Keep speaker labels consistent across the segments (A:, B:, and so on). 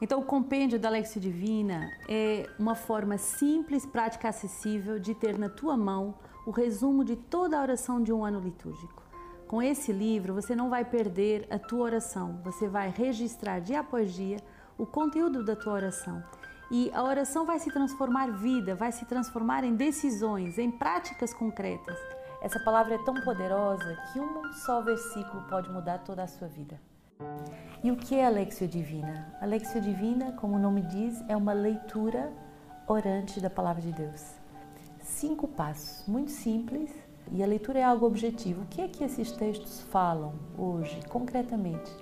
A: Então, o compêndio da Lexio Divina é uma forma simples, prática, acessível de ter na tua mão o resumo de toda a oração de um ano litúrgico. Com esse livro, você não vai perder a tua oração, você vai registrar dia após dia o conteúdo da tua oração. E a oração vai se transformar vida, vai se transformar em decisões, em práticas concretas.
B: Essa palavra é tão poderosa que um só versículo pode mudar toda a sua vida. E o que é a Lexio Divina? A Lexio Divina, como o nome diz, é uma leitura orante da palavra de Deus. Cinco passos, muito simples, e a leitura é algo objetivo. O que é que esses textos falam hoje, concretamente?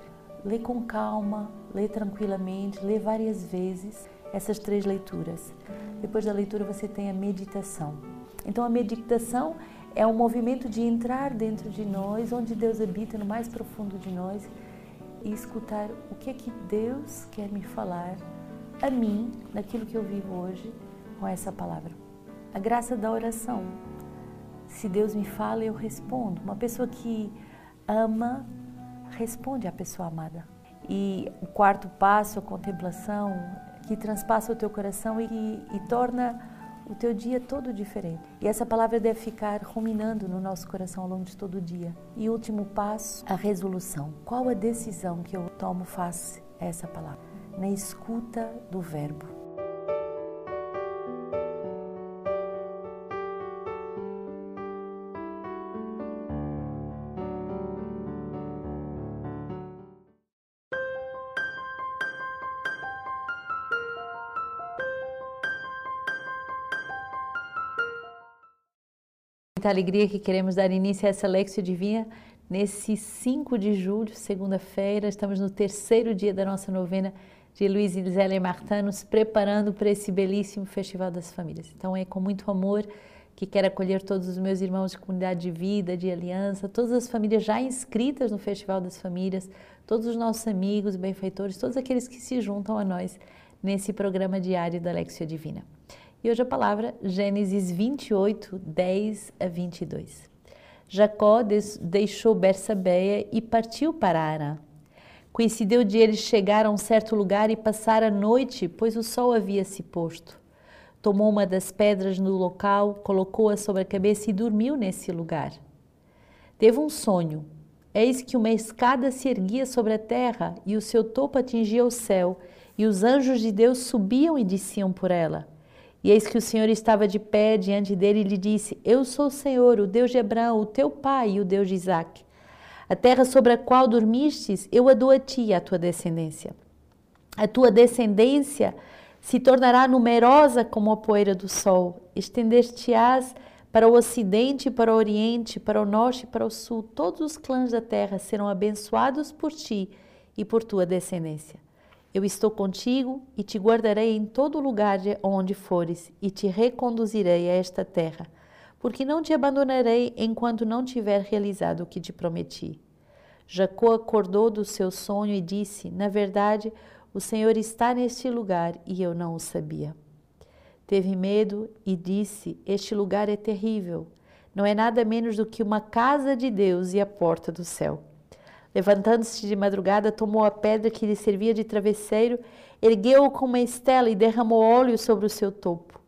B: Lê com calma, lê tranquilamente, lê várias vezes essas três leituras. Depois da leitura você tem a meditação. Então a meditação é um movimento de entrar dentro de nós, onde Deus habita no mais profundo de nós e escutar o que é que Deus quer me falar a mim, naquilo que eu vivo hoje, com essa palavra. A graça da oração. Se Deus me fala, eu respondo. Uma pessoa que ama, responde à pessoa amada. E o quarto passo, a contemplação, que transpassa o teu coração e, e torna o teu dia todo diferente. E essa palavra deve ficar ruminando no nosso coração ao longo de todo o dia. E último passo, a resolução. Qual a decisão que eu tomo face a essa palavra? Na escuta do verbo.
C: Muita alegria que queremos dar início a essa Lexio Divina nesse 5 de julho, segunda-feira. Estamos no terceiro dia da nossa novena de Luiz e Zélia Martin, nos preparando para esse belíssimo Festival das Famílias. Então é com muito amor que quero acolher todos os meus irmãos de comunidade de vida, de aliança, todas as famílias já inscritas no Festival das Famílias, todos os nossos amigos, benfeitores, todos aqueles que se juntam a nós nesse programa diário da Lexia Divina. E hoje a palavra Gênesis 28, 10 a 22. Jacó deixou Bersabeia e partiu para Arã. Coincidiu de eles chegar a um certo lugar e passar a noite, pois o sol havia se posto. Tomou uma das pedras no local, colocou-a sobre a cabeça e dormiu nesse lugar. Teve um sonho. Eis que uma escada se erguia sobre a terra e o seu topo atingia o céu, e os anjos de Deus subiam e desciam por ela. E eis que o Senhor estava de pé diante dele e lhe disse: Eu sou o Senhor, o Deus de Abraão, o teu pai e o Deus de Isaque. A terra sobre a qual dormistes, eu a dou a ti e à tua descendência. A tua descendência se tornará numerosa como a poeira do sol. Estender-te-ás para o ocidente, para o oriente, para o norte e para o sul. Todos os clãs da terra serão abençoados por ti e por tua descendência. Eu estou contigo e te guardarei em todo lugar onde fores e te reconduzirei a esta terra, porque não te abandonarei enquanto não tiver realizado o que te prometi. Jacó acordou do seu sonho e disse: Na verdade, o Senhor está neste lugar e eu não o sabia. Teve medo e disse: Este lugar é terrível. Não é nada menos do que uma casa de Deus e a porta do céu. Levantando-se de madrugada, tomou a pedra que lhe servia de travesseiro, ergueu-o com uma estela e derramou óleo sobre o seu topo.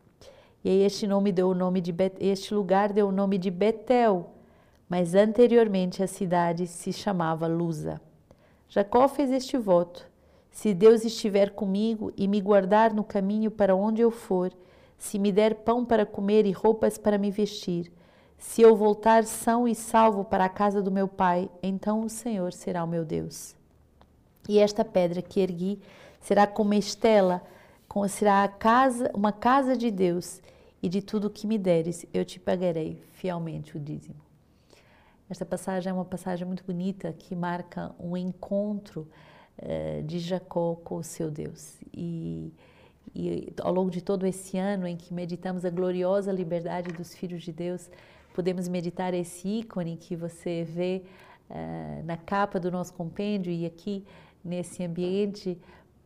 C: E este nome deu o nome de Bet... este lugar deu o nome de Betel, mas anteriormente a cidade se chamava Lusa. Jacó fez este voto: Se Deus estiver comigo e me guardar no caminho para onde eu for, se me der pão para comer e roupas para me vestir, se eu voltar são e salvo para a casa do meu pai, então o Senhor será o meu Deus. E esta pedra que ergui será como estela, será a casa, uma casa de Deus, e de tudo que me deres eu te pagarei fielmente o dízimo. Esta passagem é uma passagem muito bonita que marca um encontro uh, de Jacó com o seu Deus. E, e ao longo de todo esse ano em que meditamos a gloriosa liberdade dos filhos de Deus, podemos meditar esse ícone que você vê uh, na capa do nosso compêndio e aqui nesse ambiente,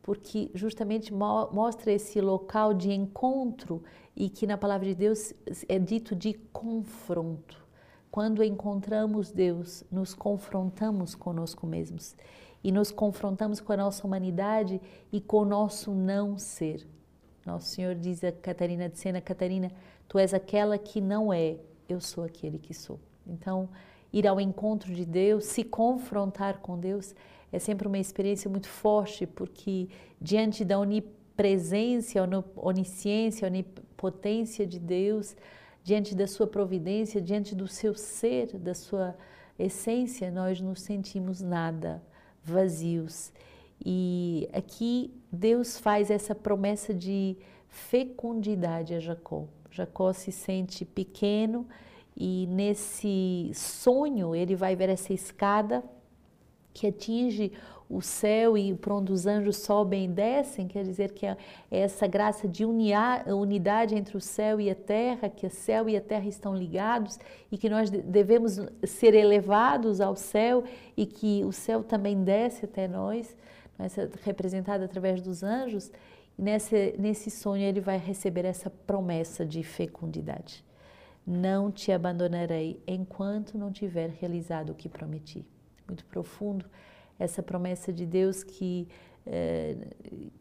C: porque justamente mo mostra esse local de encontro e que na palavra de Deus é dito de confronto. Quando encontramos Deus, nos confrontamos conosco mesmos e nos confrontamos com a nossa humanidade e com o nosso não ser. Nosso Senhor diz a Catarina de Sena: Catarina, tu és aquela que não é, eu sou aquele que sou. Então, ir ao encontro de Deus, se confrontar com Deus, é sempre uma experiência muito forte, porque diante da onipresença, onisciência, onipotência de Deus, diante da sua providência, diante do seu ser, da sua essência, nós nos sentimos nada, vazios. E aqui Deus faz essa promessa de fecundidade a Jacó. Jacó se sente pequeno e nesse sonho ele vai ver essa escada que atinge o céu e por onde os anjos sobem e descem, quer dizer que é essa graça de unidade entre o céu e a terra, que o céu e a terra estão ligados e que nós devemos ser elevados ao céu e que o céu também desce até nós, representado através dos anjos. E nesse, nesse sonho ele vai receber essa promessa de fecundidade. Não te abandonarei enquanto não tiver realizado o que prometi. Muito profundo essa promessa de Deus que, eh,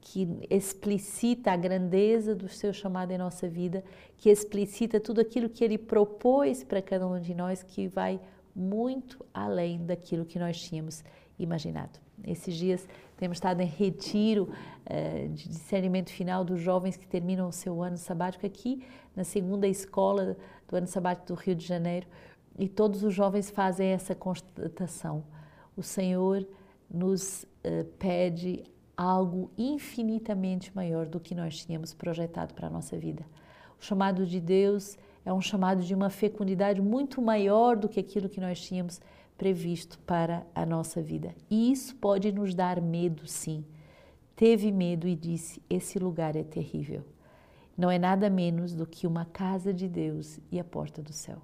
C: que explicita a grandeza do seu chamado em nossa vida, que explicita tudo aquilo que Ele propôs para cada um de nós, que vai muito além daquilo que nós tínhamos imaginado. Esses dias temos estado em retiro eh, de discernimento final dos jovens que terminam o seu ano sabático aqui na segunda escola do ano sabático do Rio de Janeiro e todos os jovens fazem essa constatação. O Senhor nos uh, pede algo infinitamente maior do que nós tínhamos projetado para a nossa vida. O chamado de Deus é um chamado de uma fecundidade muito maior do que aquilo que nós tínhamos previsto para a nossa vida. E isso pode nos dar medo, sim. Teve medo e disse: Esse lugar é terrível. Não é nada menos do que uma casa de Deus e a porta do céu.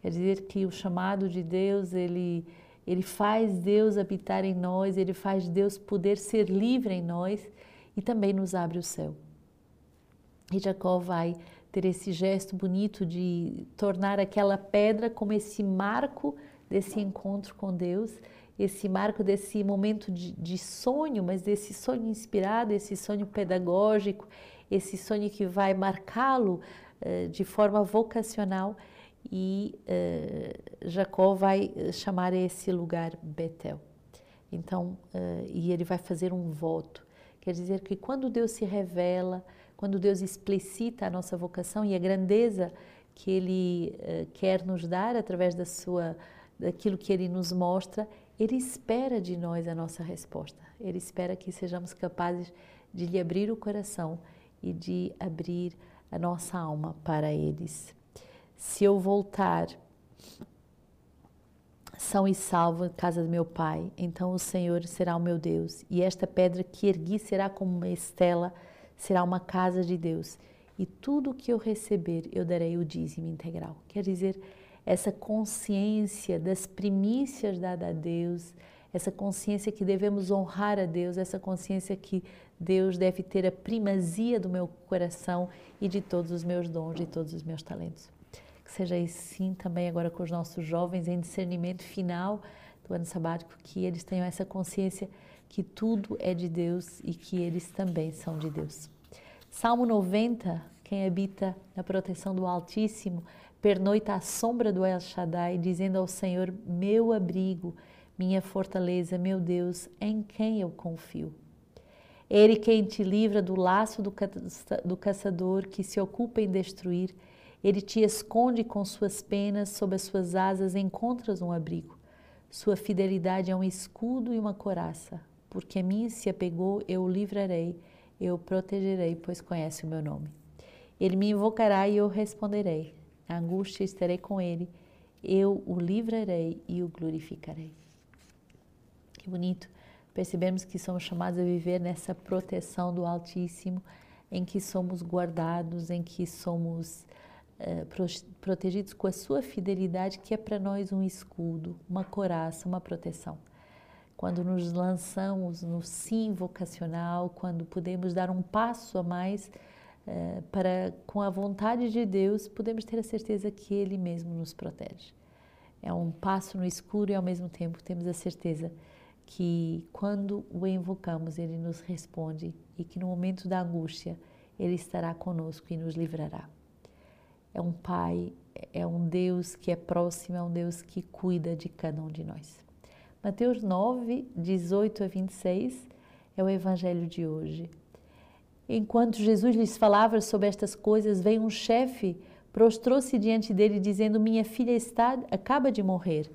C: Quer dizer que o chamado de Deus, ele ele faz Deus habitar em nós, ele faz Deus poder ser livre em nós e também nos abre o céu. E Jacó vai ter esse gesto bonito de tornar aquela pedra como esse marco desse encontro com Deus, esse marco desse momento de, de sonho, mas desse sonho inspirado, esse sonho pedagógico, esse sonho que vai marcá-lo uh, de forma vocacional e uh, Jacó vai eh, chamar esse lugar Betel. Então, uh, e ele vai fazer um voto. Quer dizer que quando Deus se revela, quando Deus explicita a nossa vocação e a grandeza que Ele uh, quer nos dar através da sua, daquilo que Ele nos mostra, Ele espera de nós a nossa resposta. Ele espera que sejamos capazes de lhe abrir o coração e de abrir a nossa alma para eles se eu voltar são e salvo casa do meu pai, então o Senhor será o meu Deus, e esta pedra que ergui será como uma estela, será uma casa de Deus, e tudo o que eu receber eu darei o dízimo integral. Quer dizer, essa consciência das primícias dadas a Deus, essa consciência que devemos honrar a Deus, essa consciência que Deus deve ter a primazia do meu coração e de todos os meus dons e todos os meus talentos que seja assim também agora com os nossos jovens em discernimento final do ano sabático, que eles tenham essa consciência que tudo é de Deus e que eles também são de Deus. Salmo 90, quem habita na proteção do Altíssimo, pernoita à sombra do El Shaddai, dizendo ao Senhor, meu abrigo, minha fortaleza, meu Deus, em quem eu confio. Ele quem te livra do laço do, do caçador que se ocupa em destruir, ele te esconde com suas penas, sob as suas asas encontras um abrigo. Sua fidelidade é um escudo e uma coraça. Porque a mim se apegou, eu o livrarei, eu o protegerei, pois conhece o meu nome. Ele me invocará e eu responderei. Angústia estarei com ele, eu o livrarei e o glorificarei. Que bonito. Percebemos que somos chamados a viver nessa proteção do Altíssimo, em que somos guardados, em que somos eh, protegidos com a sua fidelidade, que é para nós um escudo, uma coraça, uma proteção. Quando nos lançamos no sim vocacional, quando podemos dar um passo a mais uh, para, com a vontade de Deus, podemos ter a certeza que Ele mesmo nos protege. É um passo no escuro e ao mesmo tempo temos a certeza que quando o invocamos, ele nos responde e que no momento da angústia, ele estará conosco e nos livrará. É um Pai, é um Deus que é próximo, é um Deus que cuida de cada um de nós. Mateus 9, 18 a 26 é o evangelho de hoje. Enquanto Jesus lhes falava sobre estas coisas, veio um chefe, prostrou-se diante dele, dizendo: Minha filha está, acaba de morrer,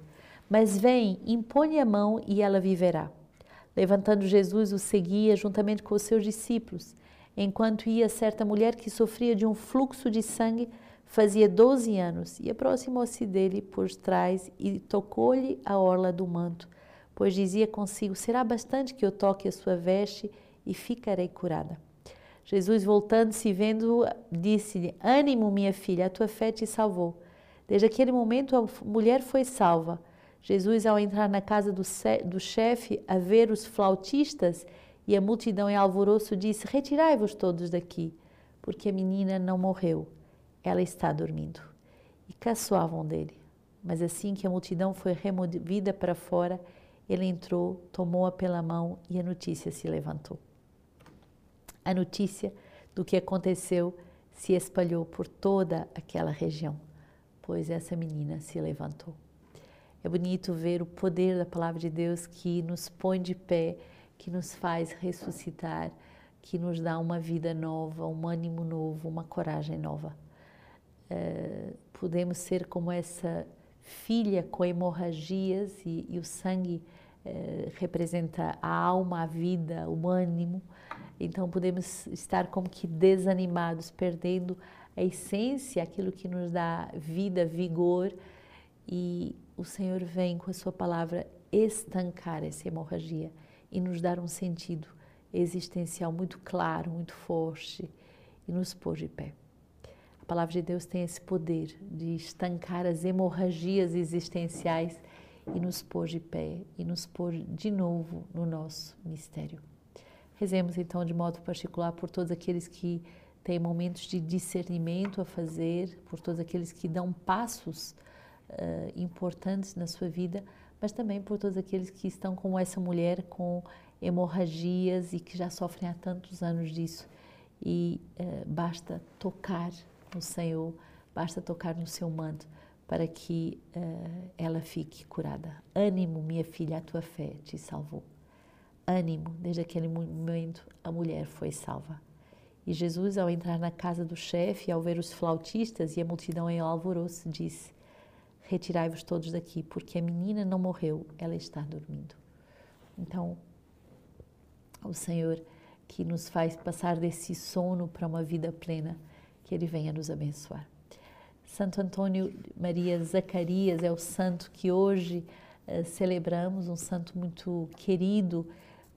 C: mas vem, impõe a mão e ela viverá. Levantando Jesus, o seguia juntamente com os seus discípulos. Enquanto ia certa mulher que sofria de um fluxo de sangue, fazia doze anos, e aproximou-se dele por trás e tocou-lhe a orla do manto, pois dizia consigo: Será bastante que eu toque a sua veste e ficarei curada. Jesus, voltando-se e vendo, disse-lhe: Ânimo, minha filha, a tua fé te salvou. Desde aquele momento a mulher foi salva. Jesus, ao entrar na casa do, do chefe, a ver os flautistas e a multidão em alvoroço, disse: Retirai-vos todos daqui, porque a menina não morreu, ela está dormindo. E caçoavam dele. Mas assim que a multidão foi removida para fora, ele entrou, tomou-a pela mão e a notícia se levantou a notícia do que aconteceu se espalhou por toda aquela região, pois essa menina se levantou. É bonito ver o poder da palavra de Deus que nos põe de pé, que nos faz ressuscitar, que nos dá uma vida nova, um ânimo novo, uma coragem nova. Uh, podemos ser como essa filha com hemorragias e, e o sangue uh, representa a alma, a vida, o ânimo. Então podemos estar como que desanimados, perdendo a essência, aquilo que nos dá vida, vigor, e o Senhor vem com a sua palavra estancar essa hemorragia e nos dar um sentido existencial muito claro, muito forte e nos pôr de pé. A palavra de Deus tem esse poder de estancar as hemorragias existenciais e nos pôr de pé e nos pôr de novo no nosso mistério. Rezemos então de modo particular por todos aqueles que têm momentos de discernimento a fazer, por todos aqueles que dão passos uh, importantes na sua vida, mas também por todos aqueles que estão como essa mulher com hemorragias e que já sofrem há tantos anos disso. E uh, basta tocar no Senhor, basta tocar no seu manto para que uh, ela fique curada. Ânimo, minha filha, a tua fé te salvou ânimo, desde aquele momento a mulher foi salva. E Jesus, ao entrar na casa do chefe, ao ver os flautistas e a multidão em alvoroço, disse: Retirai-vos todos daqui, porque a menina não morreu, ela está dormindo. Então, o Senhor que nos faz passar desse sono para uma vida plena, que Ele venha nos abençoar. Santo Antônio Maria Zacarias é o santo que hoje uh, celebramos, um santo muito querido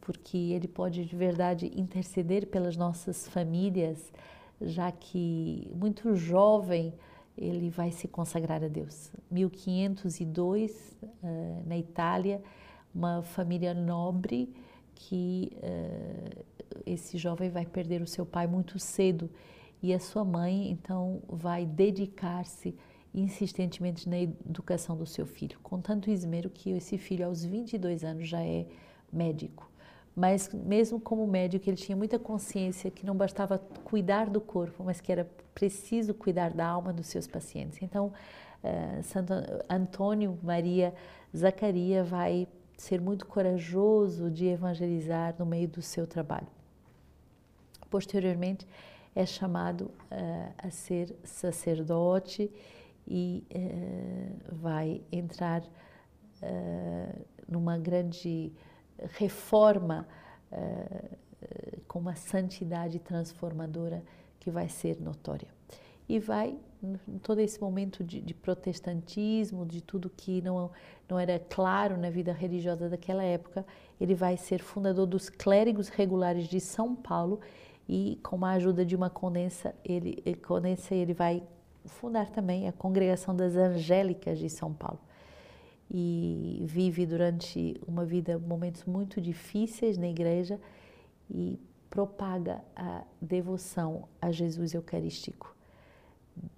C: porque ele pode de verdade interceder pelas nossas famílias, já que muito jovem ele vai se consagrar a Deus. 1502, uh, na Itália, uma família nobre que uh, esse jovem vai perder o seu pai muito cedo e a sua mãe então vai dedicar-se insistentemente na educação do seu filho, com tanto esmero que esse filho aos 22 anos já é médico mas mesmo como médico ele tinha muita consciência que não bastava cuidar do corpo, mas que era preciso cuidar da alma dos seus pacientes. Então, uh, Santo Antônio Maria Zacaria vai ser muito corajoso de evangelizar no meio do seu trabalho. Posteriormente, é chamado uh, a ser sacerdote e uh, vai entrar numa grande reforma uh, com uma santidade transformadora que vai ser notória. E vai, em todo esse momento de, de, protestantismo, de tudo que não, não era claro na vida religiosa daquela época, ele vai ser fundador dos clérigos regulares de São Paulo e, com a ajuda de uma condensa, ele, condensa, ele vai fundar também a Congregação das Angélicas de São Paulo e vive durante uma vida momentos muito difíceis na igreja e propaga a devoção a Jesus Eucarístico.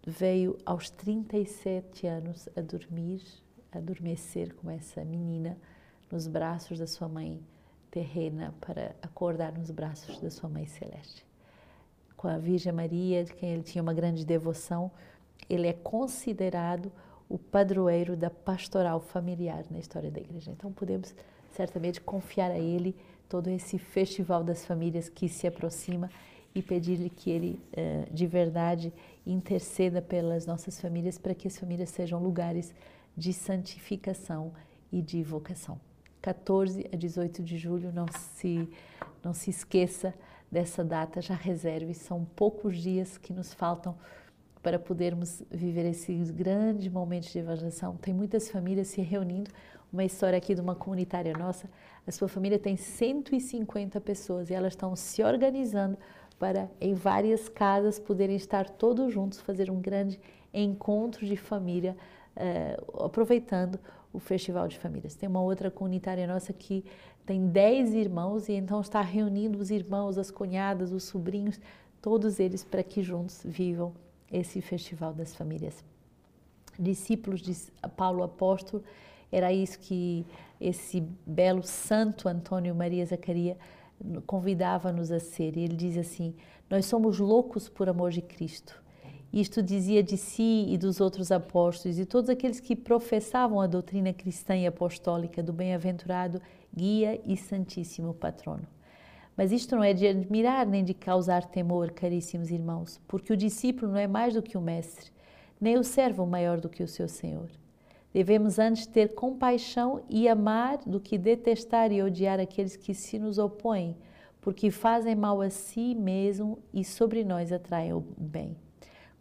C: Veio aos 37 anos a dormir adormecer como essa menina nos braços da sua mãe terrena para acordar nos braços da sua mãe celeste. Com a Virgem Maria, de quem ele tinha uma grande devoção, ele é considerado o padroeiro da pastoral familiar na história da igreja. Então podemos certamente confiar a ele todo esse festival das famílias que se aproxima e pedir-lhe que ele eh, de verdade interceda pelas nossas famílias para que as famílias sejam lugares de santificação e de vocação. 14 a 18 de julho, não se, não se esqueça dessa data, já reserve, são poucos dias que nos faltam para podermos viver esses grandes momentos de evangelização. Tem muitas famílias se reunindo, uma história aqui de uma comunitária nossa, a sua família tem 150 pessoas e elas estão se organizando para em várias casas poderem estar todos juntos, fazer um grande encontro de família, uh, aproveitando o Festival de Famílias. Tem uma outra comunitária nossa que tem 10 irmãos e então está reunindo os irmãos, as cunhadas, os sobrinhos, todos eles para que juntos vivam esse Festival das Famílias. Discípulos de Paulo Apóstolo, era isso que esse belo santo Antônio Maria Zacaria convidava-nos a ser. E ele diz assim: Nós somos loucos por amor de Cristo isto dizia de si e dos outros apóstolos e todos aqueles que professavam a doutrina cristã e apostólica do bem-aventurado guia e santíssimo patrono. Mas isto não é de admirar nem de causar temor, caríssimos irmãos, porque o discípulo não é mais do que o mestre, nem o servo maior do que o seu senhor. Devemos antes ter compaixão e amar do que detestar e odiar aqueles que se nos opõem, porque fazem mal a si mesmo e sobre nós atraem o bem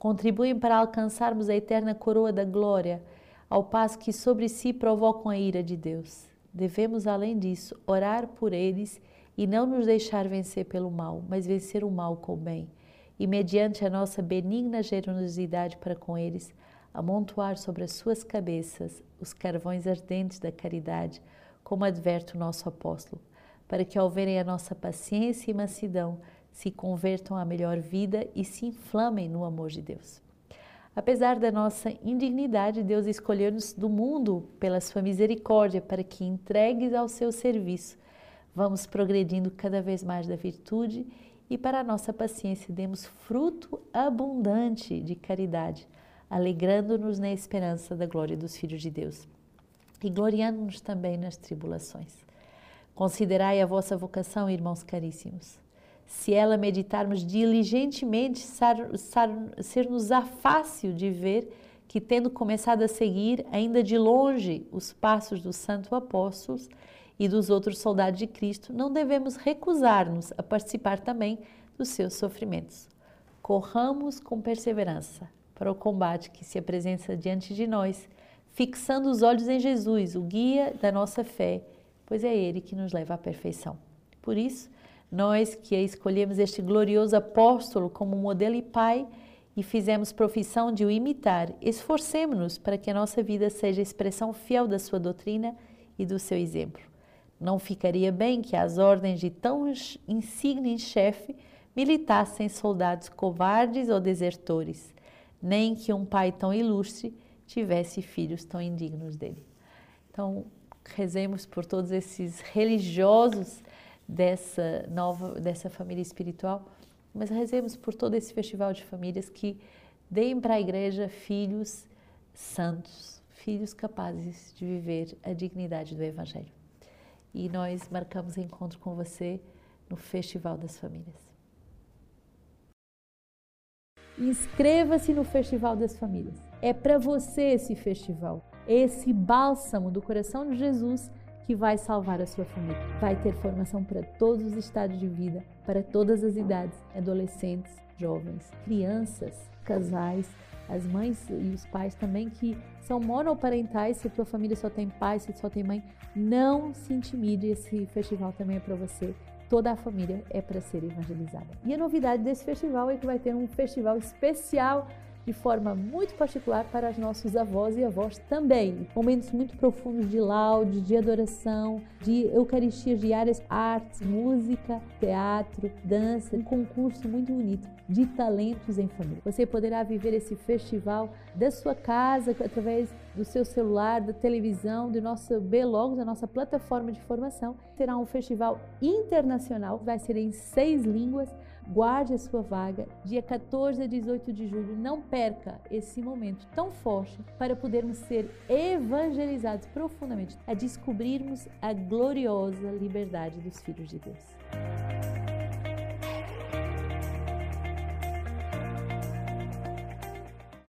C: contribuem para alcançarmos a eterna coroa da glória, ao passo que sobre si provocam a ira de Deus. Devemos, além disso, orar por eles e não nos deixar vencer pelo mal, mas vencer o mal com o bem, e mediante a nossa benigna generosidade para com eles, amontoar sobre as suas cabeças os carvões ardentes da caridade, como adverte o nosso apóstolo, para que ao verem a nossa paciência e mansidão, se convertam à melhor vida e se inflamem no amor de Deus. Apesar da nossa indignidade, Deus escolheu-nos do mundo pela sua misericórdia para que, entregues ao seu serviço, vamos progredindo cada vez mais da virtude e para a nossa paciência demos fruto abundante de caridade, alegrando-nos na esperança da glória dos filhos de Deus e gloriando-nos também nas tribulações. Considerai a vossa vocação, irmãos caríssimos se ela meditarmos diligentemente, ser-nos-á fácil de ver que, tendo começado a seguir ainda de longe os passos dos santos apóstolos e dos outros soldados de Cristo, não devemos recusar-nos a participar também dos seus sofrimentos. Corramos com perseverança para o combate que se apresenta diante de nós, fixando os olhos em Jesus, o guia da nossa fé, pois é Ele que nos leva à perfeição. Por isso, nós que escolhemos este glorioso apóstolo como modelo e pai e fizemos profissão de o imitar, esforcemos-nos para que a nossa vida seja expressão fiel da sua doutrina e do seu exemplo. Não ficaria bem que as ordens de tão insigne chefe militassem soldados covardes ou desertores, nem que um pai tão ilustre tivesse filhos tão indignos dele. Então, rezemos por todos esses religiosos dessa nova, dessa família espiritual, mas rezemos por todo esse festival de famílias que deem para a igreja filhos santos, filhos capazes de viver a dignidade do Evangelho. E nós marcamos encontro com você no Festival das Famílias. Inscreva-se no Festival das Famílias. É para você esse festival, esse bálsamo do coração de Jesus que vai salvar a sua família. Vai ter formação para todos os estados de vida, para todas as idades, adolescentes, jovens, crianças, casais, as mães e os pais também que são monoparentais, se a tua família só tem pai, se só tem mãe, não se intimide, esse festival também é para você. Toda a família é para ser evangelizada. E a novidade desse festival é que vai ter um festival especial de forma muito particular para os nossos avós e avós também. Momentos muito profundos de laude, de adoração, de eucaristias diárias, artes, música, teatro, dança, um concurso muito bonito de talentos em família. Você poderá viver esse festival da sua casa através do seu celular, da televisão, do nosso Belogos, da nossa plataforma de formação. Será um festival internacional, vai ser em seis línguas Guarde a sua vaga, dia 14 a 18 de julho. Não perca esse momento tão forte para podermos ser evangelizados profundamente, a descobrirmos a gloriosa liberdade dos filhos de Deus.